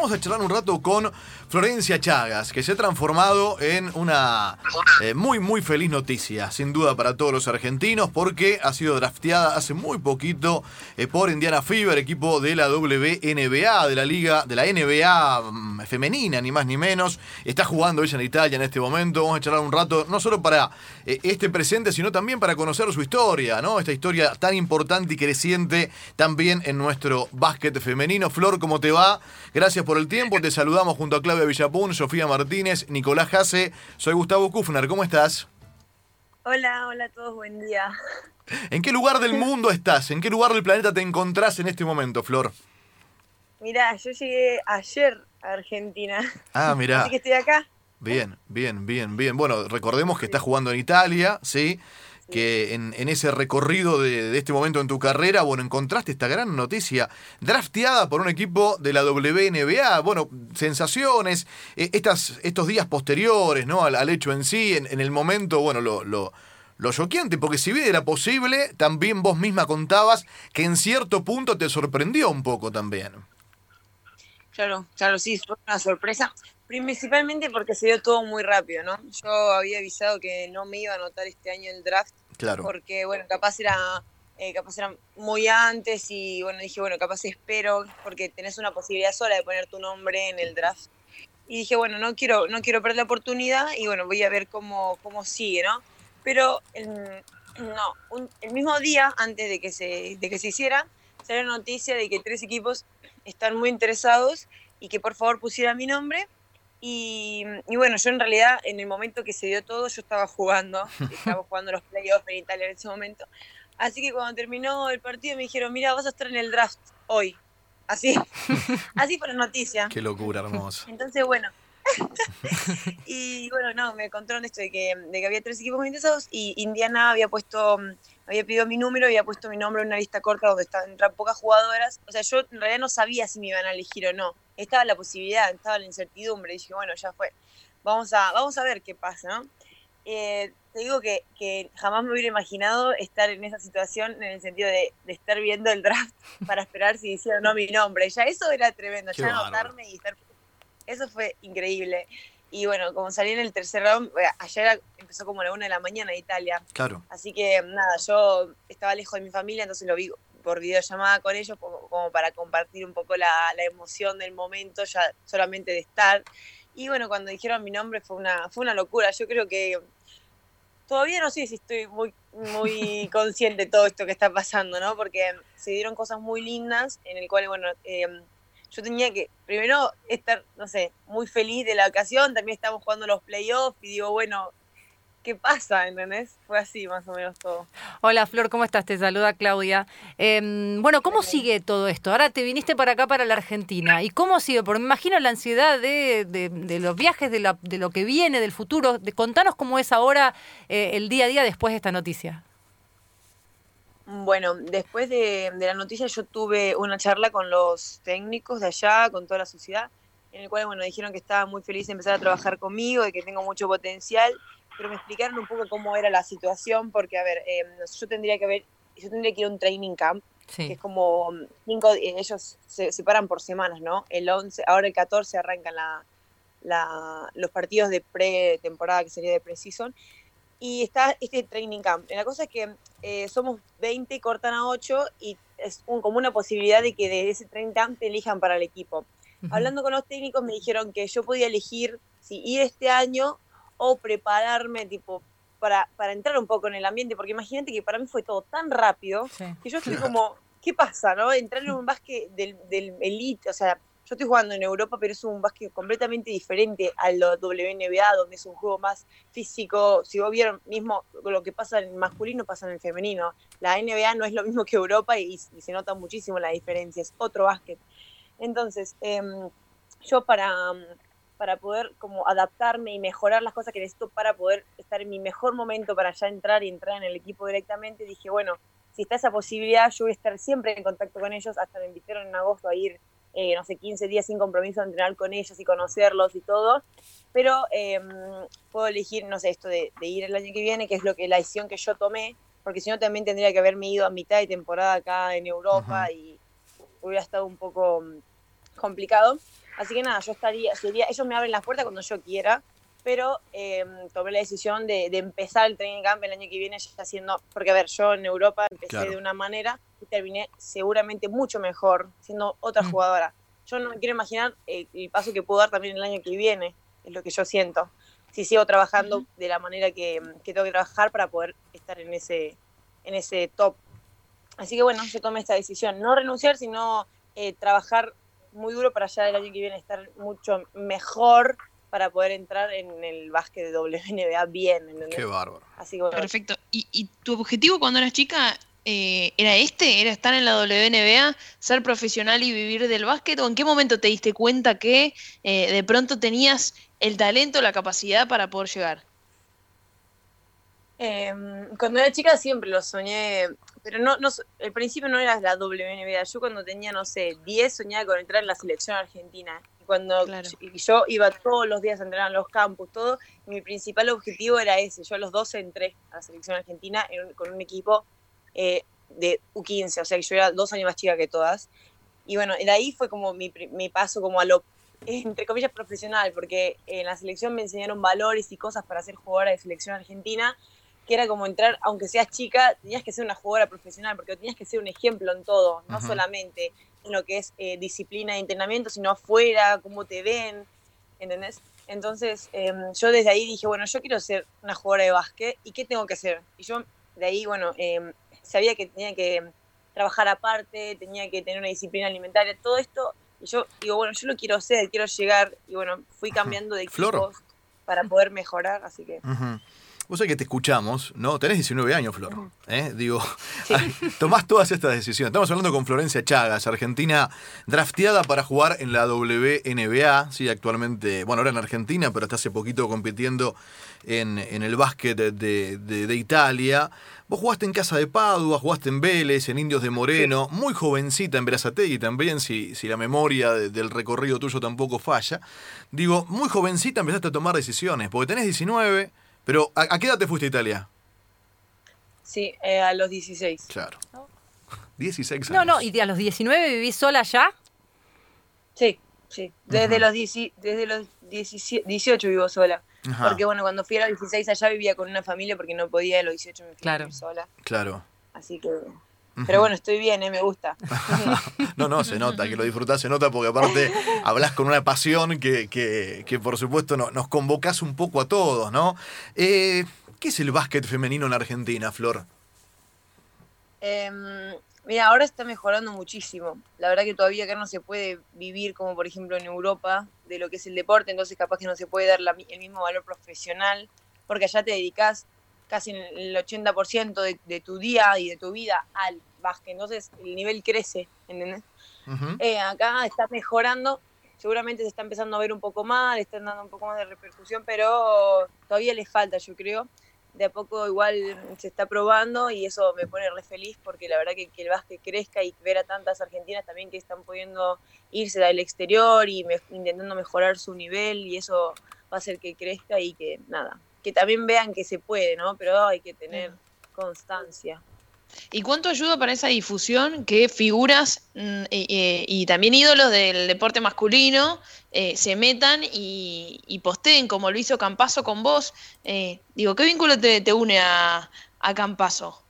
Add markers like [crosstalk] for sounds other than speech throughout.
vamos a charlar un rato con Florencia Chagas, que se ha transformado en una eh, muy, muy feliz noticia, sin duda para todos los argentinos, porque ha sido drafteada hace muy poquito eh, por Indiana Fever, equipo de la WNBA, de la liga, de la NBA mm, femenina, ni más ni menos. Está jugando ella en Italia en este momento. Vamos a charlar un rato, no solo para eh, este presente, sino también para conocer su historia, ¿no? Esta historia tan importante y creciente también en nuestro básquet femenino. Flor, ¿cómo te va? Gracias por el tiempo. Te saludamos junto a Claudia Villapun, Sofía Martínez, Nicolás Jase. Soy Gustavo Kufner. ¿Cómo estás? Hola, hola a todos, buen día. ¿En qué lugar del mundo estás? ¿En qué lugar del planeta te encontrás en este momento, Flor? Mirá, yo llegué ayer a Argentina. Ah, mirá. Así que estoy acá. Bien, bien, bien, bien. Bueno, recordemos que estás jugando en Italia, ¿sí? Que en, ese recorrido de, este momento en tu carrera, bueno, encontraste esta gran noticia, drafteada por un equipo de la WNBA, bueno, sensaciones, eh, estas, estos días posteriores, ¿no? Al, hecho en sí, en, el momento, bueno, lo, lo, lo choqueante, porque si bien era posible, también vos misma contabas que en cierto punto te sorprendió un poco también. Claro, claro, sí, fue una sorpresa. Principalmente porque se dio todo muy rápido, ¿no? Yo había avisado que no me iba a anotar este año el draft. Claro. Porque, bueno, capaz era, eh, capaz era muy antes y, bueno, dije, bueno, capaz espero porque tenés una posibilidad sola de poner tu nombre en el draft. Y dije, bueno, no quiero, no quiero perder la oportunidad y, bueno, voy a ver cómo, cómo sigue, ¿no? Pero, no, el mismo día antes de que se, de que se hiciera, salió la noticia de que tres equipos están muy interesados y que por favor pusiera mi nombre y, bueno, yo en realidad en el momento que se dio todo, yo estaba jugando, [laughs] estaba jugando los playoffs en Italia en ese momento. Así que cuando terminó el partido me dijeron, mira, vas a estar en el draft hoy. Así, [laughs] así fue la noticia. Qué locura, hermoso. Entonces, bueno. [laughs] y bueno, no, me contaron esto de que, de que había tres equipos muy interesados y Indiana había puesto había pedido mi número, había puesto mi nombre en una lista corta donde estaban pocas jugadoras. O sea, yo en realidad no sabía si me iban a elegir o no. Estaba la posibilidad, estaba la incertidumbre. dije, bueno, ya fue. Vamos a, vamos a ver qué pasa, ¿no? Eh, te digo que, que, jamás me hubiera imaginado estar en esa situación en el sentido de, estar viendo el draft [laughs] para esperar si hicieron o no mi nombre. Ya eso era tremendo, ya anotarme y estar... Eso fue increíble. Y bueno, como salí en el tercer round, eh, ayer empezó como a la una de la mañana en Italia. Claro. Así que nada, yo estaba lejos de mi familia, entonces lo vi por videollamada con ellos, como, para compartir un poco la, emoción del momento, ya solamente de estar. Y bueno, cuando dijeron mi nombre fue una, fue una locura. Yo creo que todavía no sé si estoy muy, muy [laughs] consciente de todo esto que está pasando, ¿no? Porque se dieron cosas muy lindas en el cual, bueno, eh, yo tenía que, primero, estar, no sé, muy feliz de la ocasión, también estamos jugando los playoffs y digo, bueno, ¿qué pasa? ¿Entendés? Fue así más o menos todo. Hola Flor, ¿cómo estás? Te saluda Claudia. Em, bueno, ¿cómo sigue todo esto? Ahora te viniste para acá, para la Argentina. ¿Y cómo sigue? Porque me imagino la ansiedad de, de, los viajes, de, la, de, lo que viene, del futuro. Contanos cómo es ahora eh, el día a día después de esta noticia. Bueno, después de, la noticia yo tuve una charla con los técnicos de allá, con toda la sociedad, en el cual, bueno, dijeron que estaba muy feliz de empezar a trabajar conmigo, de que tengo mucho potencial, pero me explicaron un poco cómo era la situación, porque, a ver, em, yo tendría que ver, yo tendría que ir a un training camp, que es como cinco, ellos se separan por semanas, ¿no? El 11, ahora el 14 arrancan la, los partidos de pre-temporada, que sería de pre-season, y está este training camp. La cosa es que eh, somos 20 y cortan a 8 y es como una posibilidad de que de ese training camp te elijan para el equipo. Hablando con los técnicos me dijeron que yo podía elegir si ir este año o prepararme tipo para, para entrar un poco en el ambiente, porque imagínate que para mí fue todo tan rápido que yo estoy como, ¿qué pasa? no Entrar en un básquet del, del elite, o sea, yo estoy jugando en Europa, pero es un básquet completamente diferente al WNBA, donde es un juego más físico. Si vos vieron mismo lo que pasa en el masculino, pasa en el femenino. La NBA no es lo mismo que Europa y, se nota muchísimo la diferencia, es otro básquet. Entonces, em, yo para, para poder como adaptarme y mejorar las cosas que necesito para poder estar en mi mejor momento para ya entrar y entrar en el equipo directamente, dije, bueno, si está esa posibilidad, yo voy a estar siempre en contacto con ellos, hasta me invitaron en agosto a ir eh, no sé, 15 días sin compromiso de entrenar con ellos y conocerlos y todo, pero em, puedo elegir, no sé, esto de, ir el año que viene, que es lo que la decisión que yo tomé, porque si no también tendría que haberme ido a mitad de temporada acá en Europa y hubiera estado un poco complicado. Así que nada, yo estaría, sería, ellos me abren las puertas cuando yo quiera, pero eh, tomé la decisión de, de, empezar el training camp el año que viene ya haciendo, porque a ver, yo en Europa empecé Claro. de una manera y terminé seguramente mucho mejor siendo otra Mm. jugadora. Yo no me quiero imaginar eh, el paso que puedo dar también el año que viene, es lo que yo siento. Si sigo trabajando de la manera que, que tengo que trabajar para poder estar en ese, en ese top. Así que bueno, yo tomé esta decisión, no renunciar, sino eh, trabajar muy duro para ya el año que viene estar mucho mejor para poder entrar en el básquet de WNBA bien, ¿entendés? Qué bárbaro. Así que bueno, Perfecto. ¿Y, y tu objetivo cuando eras chica eh, era este? ¿Era estar en la WNBA, ser profesional y vivir del básquet? ¿O en qué momento te diste cuenta que eh, de pronto tenías el talento, la capacidad para poder llegar? Eh, cuando era chica siempre lo soñé, pero no, no, al principio no era la WNBA. Yo cuando tenía, no sé, 10 soñaba con entrar en la selección argentina. Y cuando Claro. y yo iba todos los días a entrenar en los campus, todo, y mi principal objetivo era ese. Yo a los 12 entré a la selección argentina en con un equipo eh, de U15, o sea que yo era dos años más chica que todas. Y bueno, de ahí fue como mi, mi paso como a lo, entre comillas, profesional, porque en la selección me enseñaron valores y cosas para ser jugadora de selección argentina que era como entrar, aunque seas chica, tenías que ser una jugadora profesional, porque tenías que ser un ejemplo en todo, no solamente en lo que es eh, disciplina de entrenamiento, sino afuera, cómo te ven, ¿entendés? Entonces, em, yo desde ahí dije, bueno, yo quiero ser una jugadora de básquet, ¿y qué tengo que hacer? Y yo de ahí, bueno, em, sabía que tenía que trabajar aparte, tenía que tener una disciplina alimentaria, todo esto, y yo digo, bueno, yo lo quiero hacer, quiero llegar, y bueno, fui cambiando de equipos para poder mejorar, así que... Vos sabés que te escuchamos, ¿no? Tenés 19 años, Flor. ¿eh? Digo, [laughs] tomás todas estas decisiones. Estamos hablando con Florencia Chagas, argentina drafteada para jugar en la WNBA. Sí, actualmente, bueno, ahora en Argentina, pero hasta hace poquito compitiendo en, en el básquet de, de- de- de Italia. Vos jugaste en Casa de Padua, jugaste en Vélez, en Indios de Moreno, muy jovencita en Berazategui también, si, si la memoria de- del recorrido tuyo tampoco falla. Digo, muy jovencita empezaste a tomar decisiones, porque tenés 19, pero ¿a, a qué edad te fuiste a Italia? Sí, eh, a los 16. Claro. 16 años. No, no, y a los 19 vivís sola ya. Sí, sí. Desde Ujú. los, 10 desde los 17 18 vivo sola. Ajá, Porque bueno, cuando fui a los 16 allá vivía con una familia porque no podía a los 18 me fui a Claro. vivir sola. claro. Así que... Pero bueno, estoy bien, eh, me gusta. [laughs] No, no, se nota, que lo disfrutás, se nota porque aparte hablas con una pasión que, que, que por supuesto no- nos convocás un poco a todos, ¿no? Eh, ¿Qué es el básquet femenino en Argentina, Flor? Em, mira, ahora está mejorando muchísimo. La verdad que todavía acá no se puede vivir como por ejemplo en Europa de lo que es el deporte, entonces capaz que no se puede dar la el mismo valor profesional, porque allá te dedicas casi el 80% de, de tu día y de tu vida al básquet, entonces el nivel crece, ¿entendés? Eh, acá está mejorando, seguramente se está empezando a ver un poco más, le están dando un poco más de repercusión, pero todavía le falta, yo creo. De a poco igual se está probando y eso me pone re feliz porque la verdad que, que el básquet crezca y ver a tantas argentinas también que están pudiendo irse al exterior y me- intentando mejorar su nivel y eso va a hacer que crezca y que nada, que también vean que se puede, ¿no? Pero hay que tener constancia. ¿Y cuánto ayuda para esa difusión que figuras mm, y también ídolos del deporte masculino eh, se metan y, y posteen como lo hizo Campazo con vos? Eh, digo, ¿qué vínculo te, te une a, a Campazo?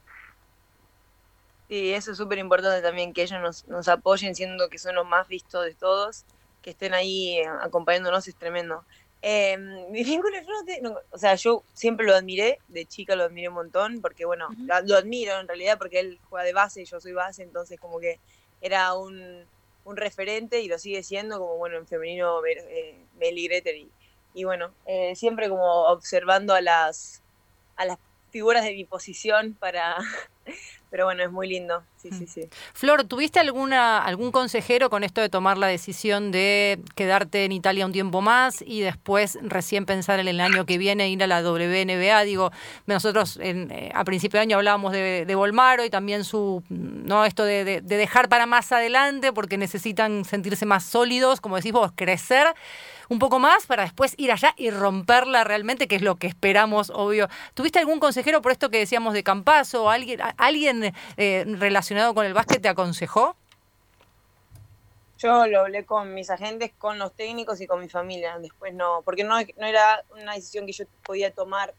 Sí, eso es súper importante también, que ellos nos, nos apoyen siendo que son los más vistos de todos, que estén ahí acompañándonos es tremendo. Eh, [laughs] mi vínculo de Flor no o sea, yo siempre lo admiré, de chica lo admiré un montón, porque bueno, lo admiro en realidad porque él juega de base y yo soy base, entonces como que era un, un referente y lo sigue siendo, como bueno, en femenino eh, Meli Greter y, y bueno, eh, siempre como observando a las, a las figuras de mi posición para... [laughs] Pero bueno, es muy lindo, sí, sí, sí. Flor, ¿tuviste alguna, algún consejero con esto de tomar la decisión de quedarte en Italia un tiempo más y después recién pensar en el año que viene ir a la WNBA? Digo, nosotros en, eh, a principio de año hablábamos de, de Volmaro y también su, no esto de, de- de dejar para más adelante porque necesitan sentirse más sólidos, como decís vos, crecer un poco más para después ir allá y romperla realmente, que es lo que esperamos, obvio. ¿Tuviste algún consejero por esto que decíamos de Campazo? ¿Alguien, alguien eh, relacionado con el básquet te aconsejó? Yo lo hablé con mis agentes, con los técnicos y con mi familia. Después no, porque no, no era una decisión que yo podía tomar.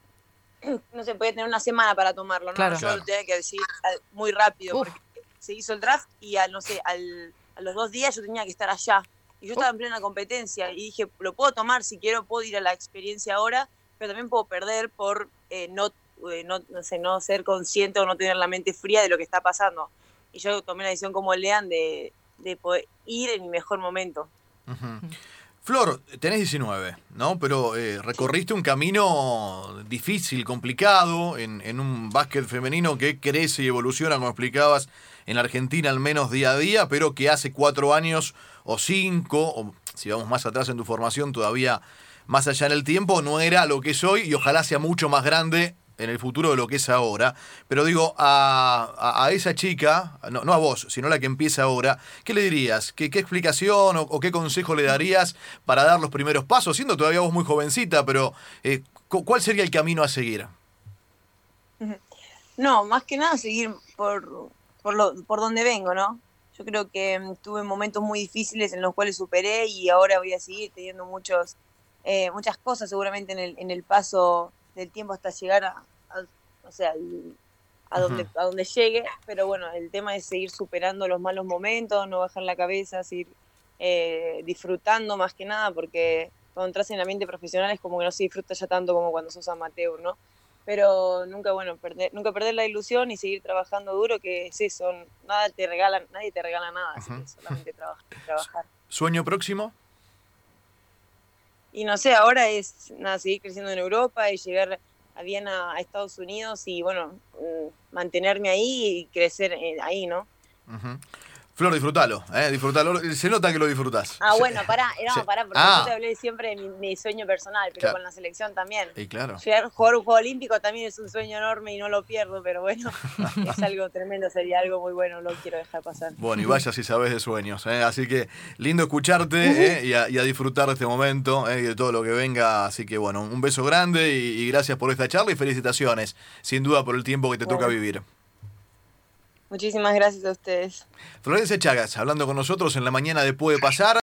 [clears throat] No se podía tener una semana para tomarlo, ¿no? Claro. Yo Claro. lo tenía que decir al- muy rápido, Uf. porque se hizo el draft y al, no sé, al, a los dos días yo tenía que estar allá. Y yo estaba en plena competencia y dije, lo puedo tomar si quiero, puedo ir a la experiencia ahora, pero también puedo perder por eh, no, eh, no, no sé, no ser consciente o no tener la mente fría de lo que está pasando. Y yo tomé la decisión como Lean de, de poder ir en mi mejor momento. Flor, tenés 19, ¿no? Pero eh, recorriste un camino difícil, complicado, en, en un básquet femenino que crece y evoluciona, como explicabas, en la Argentina al menos día a día, pero que hace cuatro años o cinco, o si vamos más atrás en tu formación, todavía más allá en el tiempo, no era lo que es hoy y ojalá sea mucho más grande en el futuro de lo que es ahora. Pero digo, a, a- esa chica, no, no a vos, sino a la que empieza ahora, ¿qué le dirías? ¿Qué, qué explicación o, qué consejo le darías para dar los primeros pasos? Siendo todavía vos muy jovencita, pero eh, cu- ¿cuál sería el camino a seguir? No, más que nada seguir por, por, lo, por donde vengo, ¿no? Yo creo que mm, tuve momentos muy difíciles en los cuales superé y ahora voy a seguir teniendo muchos, eh, muchas cosas seguramente en el, en el paso del tiempo hasta llegar a, a- o sea, al- a, donde, a donde llegue. Pero bueno, el tema es seguir superando los malos momentos, no bajar la cabeza, seguir eh, disfrutando más que nada, porque cuando entras en el ambiente profesional es como que no se disfruta ya tanto como cuando sos amateur, ¿no? Pero nunca bueno perder nunca perder la ilusión y seguir trabajando duro que es eso nada te regala nadie te regala nada así que solamente trabajar, [laughs] trabajar ¿Sueño próximo? y no sé ahora es nada seguir creciendo en Europa y llegar a bien a, a Estados Unidos y bueno mm, mantenerme ahí y crecer eh, ahí no Ujú. Flor, disfrutalo, ¿eh? disfrutalo. Se nota que lo disfrutás. ah bueno pará [laughs] no Sí. pará porque Ah. yo te hablé siempre de mi, mi sueño personal pero Claro. con la selección también Y claro. Llegar a jugar un juego olímpico también es un sueño enorme y no lo pierdo, pero bueno, [laughs] es algo tremendo, sería algo muy bueno, no lo quiero dejar pasar. Bueno, y vaya si sabes de sueños. ¿eh? Así que lindo escucharte ¿eh? y, a, y a disfrutar de este momento ¿eh? y de todo lo que venga. Así que bueno, un beso grande y, y gracias por esta charla y felicitaciones, sin duda por el tiempo que te toca vivir. Muchísimas gracias a ustedes. Florencia Chagas, hablando con nosotros en la mañana de Puede Pasar.